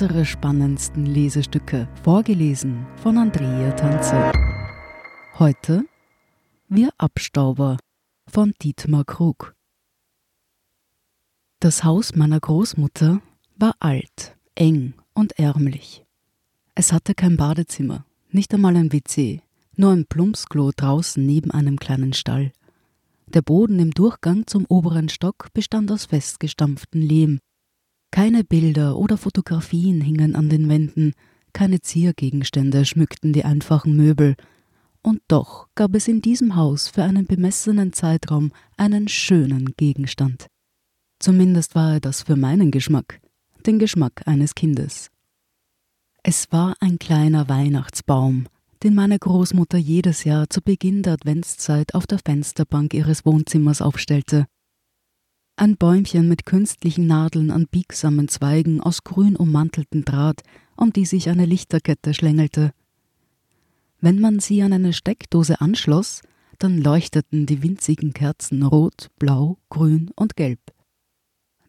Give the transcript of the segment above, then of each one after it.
unsere spannendsten Lesestücke, vorgelesen von Andrea Tanze. Heute Wir Abstauber von Dietmar Krug. Das Haus meiner Großmutter war alt, eng und ärmlich. Es hatte kein Badezimmer, nicht einmal ein WC, nur ein Plumpsklo draußen neben einem kleinen Stall. Der Boden im Durchgang zum oberen Stock bestand aus festgestampftem Lehm. Keine Bilder oder Fotografien hingen an den Wänden, keine Ziergegenstände schmückten die einfachen Möbel, und doch gab es in diesem Haus für einen bemessenen Zeitraum einen schönen Gegenstand. Zumindest war er das für meinen Geschmack, den Geschmack eines Kindes. Es war ein kleiner Weihnachtsbaum, den meine Großmutter jedes Jahr zu Beginn der Adventszeit auf der Fensterbank ihres Wohnzimmers aufstellte. Ein Bäumchen mit künstlichen Nadeln an biegsamen Zweigen aus grün ummantelten Draht, um die sich eine Lichterkette schlängelte. Wenn man sie an eine Steckdose anschloss, dann leuchteten die winzigen Kerzen rot, blau, grün und gelb.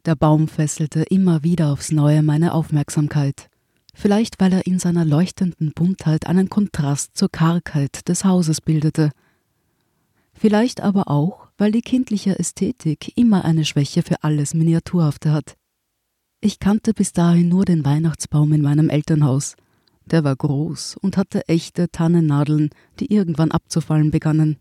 Der Baum fesselte immer wieder aufs neue meine Aufmerksamkeit vielleicht weil er in seiner leuchtenden Buntheit einen Kontrast zur Kargheit des Hauses bildete. Vielleicht aber auch, weil die kindliche Ästhetik immer eine Schwäche für alles Miniaturhafte hat. Ich kannte bis dahin nur den Weihnachtsbaum in meinem Elternhaus. Der war groß und hatte echte Tannennadeln, die irgendwann abzufallen begannen.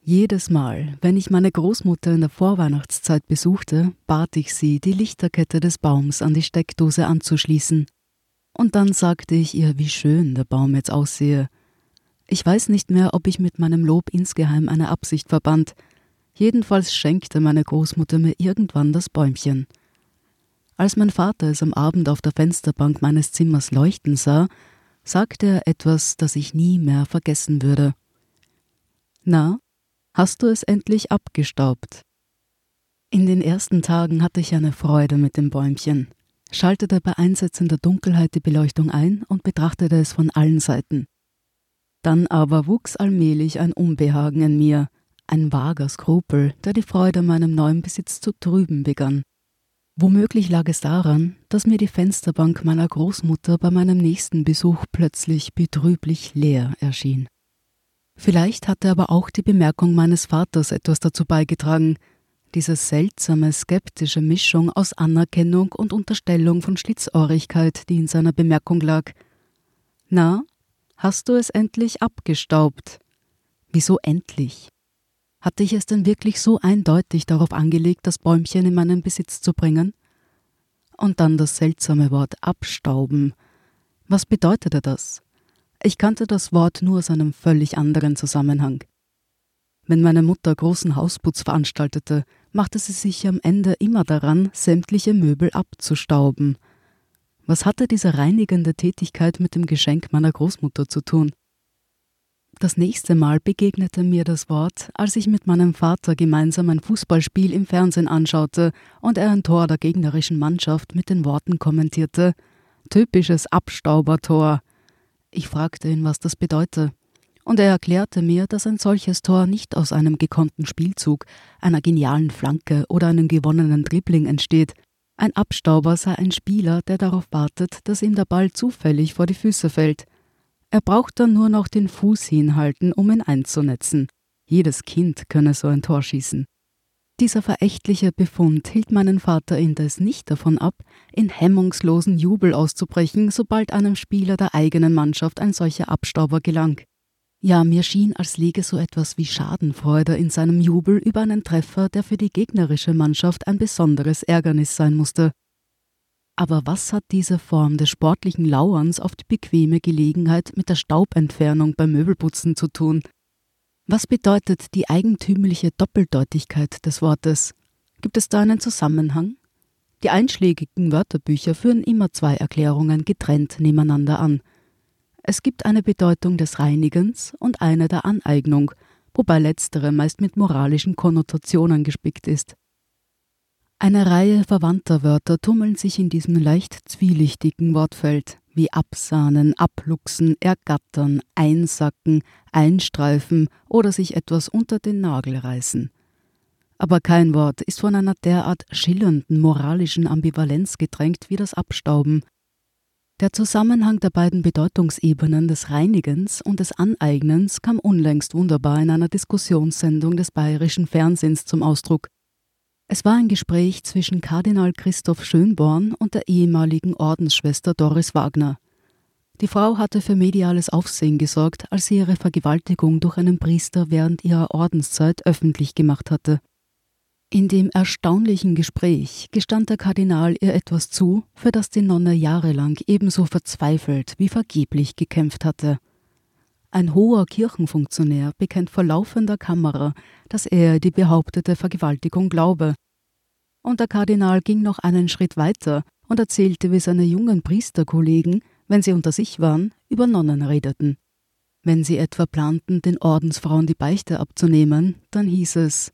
Jedes Mal, wenn ich meine Großmutter in der Vorweihnachtszeit besuchte, bat ich sie, die Lichterkette des Baums an die Steckdose anzuschließen. Und dann sagte ich ihr, wie schön der Baum jetzt aussehe. Ich weiß nicht mehr, ob ich mit meinem Lob insgeheim eine Absicht verband. Jedenfalls schenkte meine Großmutter mir irgendwann das Bäumchen. Als mein Vater es am Abend auf der Fensterbank meines Zimmers leuchten sah, sagte er etwas, das ich nie mehr vergessen würde. Na, Hast du es endlich abgestaubt? In den ersten Tagen hatte ich eine Freude mit dem Bäumchen, schaltete bei einsetzender Dunkelheit die Beleuchtung ein und betrachtete es von allen Seiten. Dann aber wuchs allmählich ein Unbehagen in mir, ein vager Skrupel, der die Freude an meinem neuen Besitz zu trüben begann. Womöglich lag es daran, dass mir die Fensterbank meiner Großmutter bei meinem nächsten Besuch plötzlich betrüblich leer erschien. Vielleicht hatte aber auch die Bemerkung meines Vaters etwas dazu beigetragen, diese seltsame, skeptische Mischung aus Anerkennung und Unterstellung von Schlitzohrigkeit, die in seiner Bemerkung lag. Na, hast du es endlich abgestaubt? Wieso endlich? Hatte ich es denn wirklich so eindeutig darauf angelegt, das Bäumchen in meinen Besitz zu bringen? Und dann das seltsame Wort abstauben. Was bedeutete das? Ich kannte das Wort nur aus einem völlig anderen Zusammenhang. Wenn meine Mutter großen Hausputz veranstaltete, machte sie sich am Ende immer daran, sämtliche Möbel abzustauben. Was hatte diese reinigende Tätigkeit mit dem Geschenk meiner Großmutter zu tun? Das nächste Mal begegnete mir das Wort, als ich mit meinem Vater gemeinsam ein Fußballspiel im Fernsehen anschaute und er ein Tor der gegnerischen Mannschaft mit den Worten kommentierte: Typisches Abstaubertor. Ich fragte ihn, was das bedeute, und er erklärte mir, dass ein solches Tor nicht aus einem gekonnten Spielzug, einer genialen Flanke oder einem gewonnenen Dribbling entsteht. Ein Abstauber sei ein Spieler, der darauf wartet, dass ihm der Ball zufällig vor die Füße fällt. Er braucht dann nur noch den Fuß hinhalten, um ihn einzunetzen. Jedes Kind könne so ein Tor schießen. Dieser verächtliche Befund hielt meinen Vater indes nicht davon ab, in hemmungslosen Jubel auszubrechen, sobald einem Spieler der eigenen Mannschaft ein solcher Abstauber gelang. Ja, mir schien, als liege so etwas wie Schadenfreude in seinem Jubel über einen Treffer, der für die gegnerische Mannschaft ein besonderes Ärgernis sein musste. Aber was hat diese Form des sportlichen Lauerns auf die bequeme Gelegenheit mit der Staubentfernung beim Möbelputzen zu tun? Was bedeutet die eigentümliche Doppeldeutigkeit des Wortes? Gibt es da einen Zusammenhang? Die einschlägigen Wörterbücher führen immer zwei Erklärungen getrennt nebeneinander an. Es gibt eine Bedeutung des Reinigens und eine der Aneignung, wobei letztere meist mit moralischen Konnotationen gespickt ist. Eine Reihe verwandter Wörter tummeln sich in diesem leicht zwielichtigen Wortfeld wie absahnen, abluchsen, ergattern, einsacken, einstreifen oder sich etwas unter den Nagel reißen. Aber kein Wort ist von einer derart schillernden moralischen Ambivalenz gedrängt wie das Abstauben. Der Zusammenhang der beiden Bedeutungsebenen des Reinigens und des Aneignens kam unlängst wunderbar in einer Diskussionssendung des bayerischen Fernsehens zum Ausdruck. Es war ein Gespräch zwischen Kardinal Christoph Schönborn und der ehemaligen Ordensschwester Doris Wagner. Die Frau hatte für mediales Aufsehen gesorgt, als sie ihre Vergewaltigung durch einen Priester während ihrer Ordenszeit öffentlich gemacht hatte. In dem erstaunlichen Gespräch gestand der Kardinal ihr etwas zu, für das die Nonne jahrelang ebenso verzweifelt wie vergeblich gekämpft hatte. Ein hoher Kirchenfunktionär bekennt vor laufender Kamera, dass er die behauptete Vergewaltigung glaube. Und der Kardinal ging noch einen Schritt weiter und erzählte, wie seine jungen Priesterkollegen, wenn sie unter sich waren, über Nonnen redeten. Wenn sie etwa planten, den Ordensfrauen die Beichte abzunehmen, dann hieß es,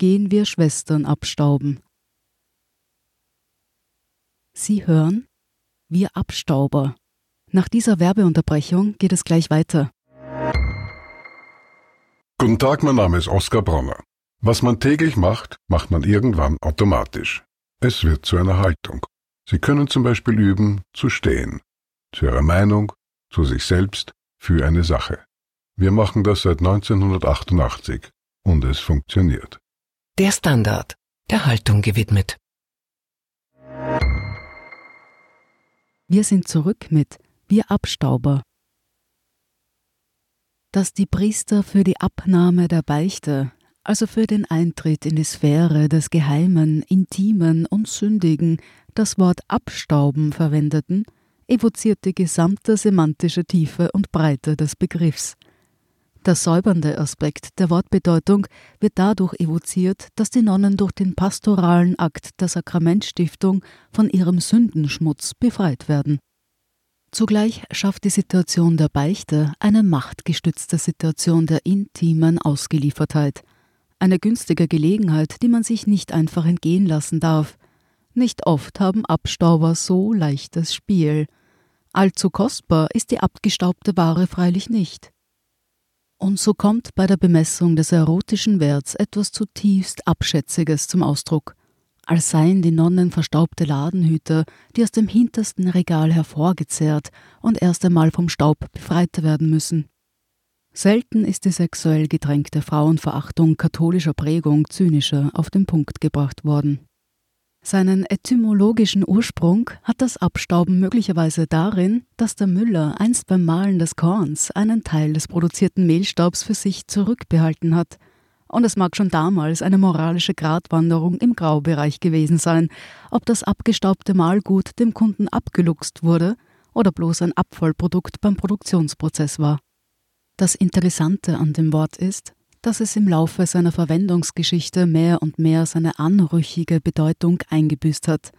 gehen wir Schwestern abstauben. Sie hören Wir Abstauber. Nach dieser Werbeunterbrechung geht es gleich weiter. Guten Tag, mein Name ist Oskar Bronner. Was man täglich macht, macht man irgendwann automatisch. Es wird zu einer Haltung. Sie können zum Beispiel üben, zu stehen. Zu Ihrer Meinung, zu sich selbst, für eine Sache. Wir machen das seit 1988 und es funktioniert. Der Standard, der Haltung gewidmet. Wir sind zurück mit Wir Abstauber. Dass die Priester für die Abnahme der Beichte, also für den Eintritt in die Sphäre des Geheimen, Intimen und Sündigen, das Wort Abstauben verwendeten, evoziert die gesamte semantische Tiefe und Breite des Begriffs. Der säubernde Aspekt der Wortbedeutung wird dadurch evoziert, dass die Nonnen durch den pastoralen Akt der Sakramentstiftung von ihrem Sündenschmutz befreit werden. Zugleich schafft die Situation der Beichte eine machtgestützte Situation der intimen Ausgeliefertheit, eine günstige Gelegenheit, die man sich nicht einfach entgehen lassen darf. Nicht oft haben Abstauber so leichtes Spiel. Allzu kostbar ist die abgestaubte Ware freilich nicht. Und so kommt bei der Bemessung des erotischen Werts etwas zutiefst Abschätziges zum Ausdruck, als seien die Nonnen verstaubte Ladenhüter, die aus dem hintersten Regal hervorgezehrt und erst einmal vom Staub befreit werden müssen. Selten ist die sexuell gedrängte Frauenverachtung katholischer Prägung zynischer auf den Punkt gebracht worden. Seinen etymologischen Ursprung hat das Abstauben möglicherweise darin, dass der Müller einst beim Mahlen des Korns einen Teil des produzierten Mehlstaubs für sich zurückbehalten hat. Und es mag schon damals eine moralische Gratwanderung im Graubereich gewesen sein, ob das abgestaubte Mahlgut dem Kunden abgeluchst wurde oder bloß ein Abfallprodukt beim Produktionsprozess war. Das Interessante an dem Wort ist, dass es im Laufe seiner Verwendungsgeschichte mehr und mehr seine anrüchige Bedeutung eingebüßt hat.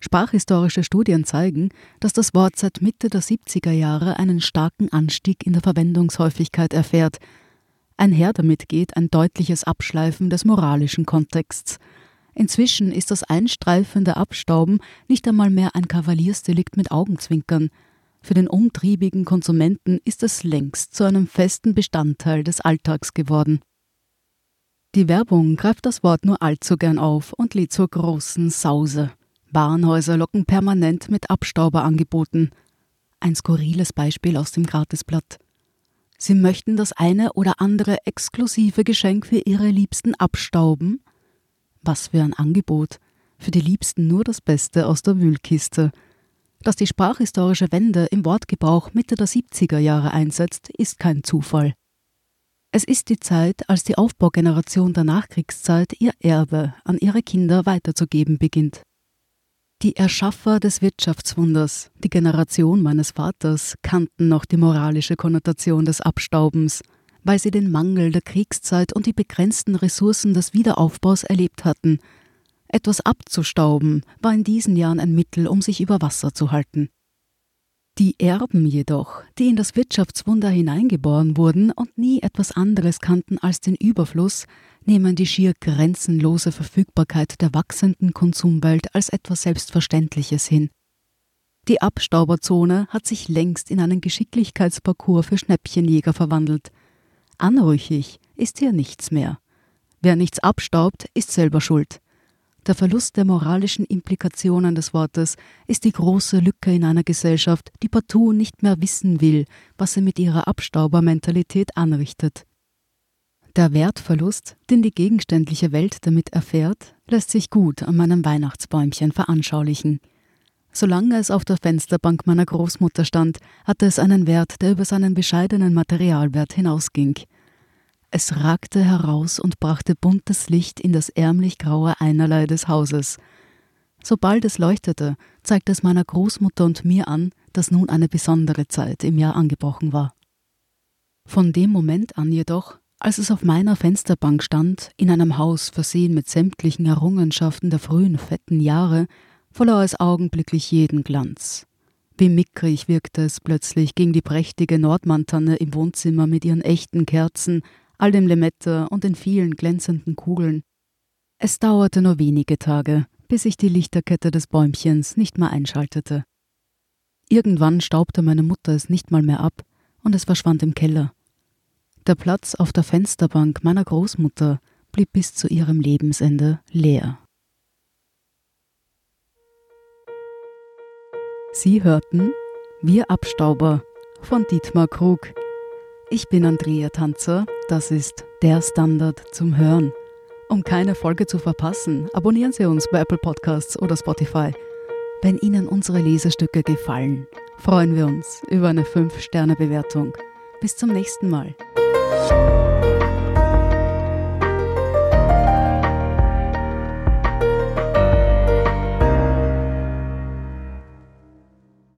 Sprachhistorische Studien zeigen, dass das Wort seit Mitte der 70er Jahre einen starken Anstieg in der Verwendungshäufigkeit erfährt. Einher damit geht ein deutliches Abschleifen des moralischen Kontexts. Inzwischen ist das einstreifende Abstauben nicht einmal mehr ein Kavaliersdelikt mit Augenzwinkern. Für den umtriebigen Konsumenten ist es längst zu einem festen Bestandteil des Alltags geworden. Die Werbung greift das Wort nur allzu gern auf und lädt zur großen Sause. Warenhäuser locken permanent mit Abstauberangeboten. Ein skurriles Beispiel aus dem Gratisblatt. Sie möchten das eine oder andere exklusive Geschenk für Ihre Liebsten abstauben? Was für ein Angebot. Für die Liebsten nur das Beste aus der Wühlkiste. Dass die sprachhistorische Wende im Wortgebrauch Mitte der 70er Jahre einsetzt, ist kein Zufall. Es ist die Zeit, als die Aufbaugeneration der Nachkriegszeit ihr Erbe an ihre Kinder weiterzugeben beginnt. Die Erschaffer des Wirtschaftswunders, die Generation meines Vaters, kannten noch die moralische Konnotation des Abstaubens, weil sie den Mangel der Kriegszeit und die begrenzten Ressourcen des Wiederaufbaus erlebt hatten etwas abzustauben war in diesen Jahren ein Mittel, um sich über Wasser zu halten. Die Erben jedoch, die in das Wirtschaftswunder hineingeboren wurden und nie etwas anderes kannten als den Überfluss, nehmen die schier grenzenlose Verfügbarkeit der wachsenden Konsumwelt als etwas Selbstverständliches hin. Die Abstauberzone hat sich längst in einen Geschicklichkeitsparcours für Schnäppchenjäger verwandelt. Anrüchig ist hier nichts mehr. Wer nichts abstaubt, ist selber schuld. Der Verlust der moralischen Implikationen des Wortes ist die große Lücke in einer Gesellschaft, die partout nicht mehr wissen will, was sie mit ihrer Abstaubermentalität anrichtet. Der Wertverlust, den die gegenständliche Welt damit erfährt, lässt sich gut an meinem Weihnachtsbäumchen veranschaulichen. Solange es auf der Fensterbank meiner Großmutter stand, hatte es einen Wert, der über seinen bescheidenen Materialwert hinausging. Es ragte heraus und brachte buntes Licht in das ärmlich graue Einerlei des Hauses. Sobald es leuchtete, zeigte es meiner Großmutter und mir an, dass nun eine besondere Zeit im Jahr angebrochen war. Von dem Moment an jedoch, als es auf meiner Fensterbank stand, in einem Haus versehen mit sämtlichen Errungenschaften der frühen fetten Jahre, verlor es augenblicklich jeden Glanz. Wie mickrig wirkte es plötzlich gegen die prächtige Nordmantanne im Wohnzimmer mit ihren echten Kerzen, all dem Lemette und den vielen glänzenden Kugeln. Es dauerte nur wenige Tage, bis sich die Lichterkette des Bäumchens nicht mehr einschaltete. Irgendwann staubte meine Mutter es nicht mal mehr ab und es verschwand im Keller. Der Platz auf der Fensterbank meiner Großmutter blieb bis zu ihrem Lebensende leer. Sie hörten Wir Abstauber von Dietmar Krug. Ich bin Andrea Tanzer, das ist der Standard zum Hören. Um keine Folge zu verpassen, abonnieren Sie uns bei Apple Podcasts oder Spotify. Wenn Ihnen unsere Lesestücke gefallen, freuen wir uns über eine 5-Sterne-Bewertung. Bis zum nächsten Mal.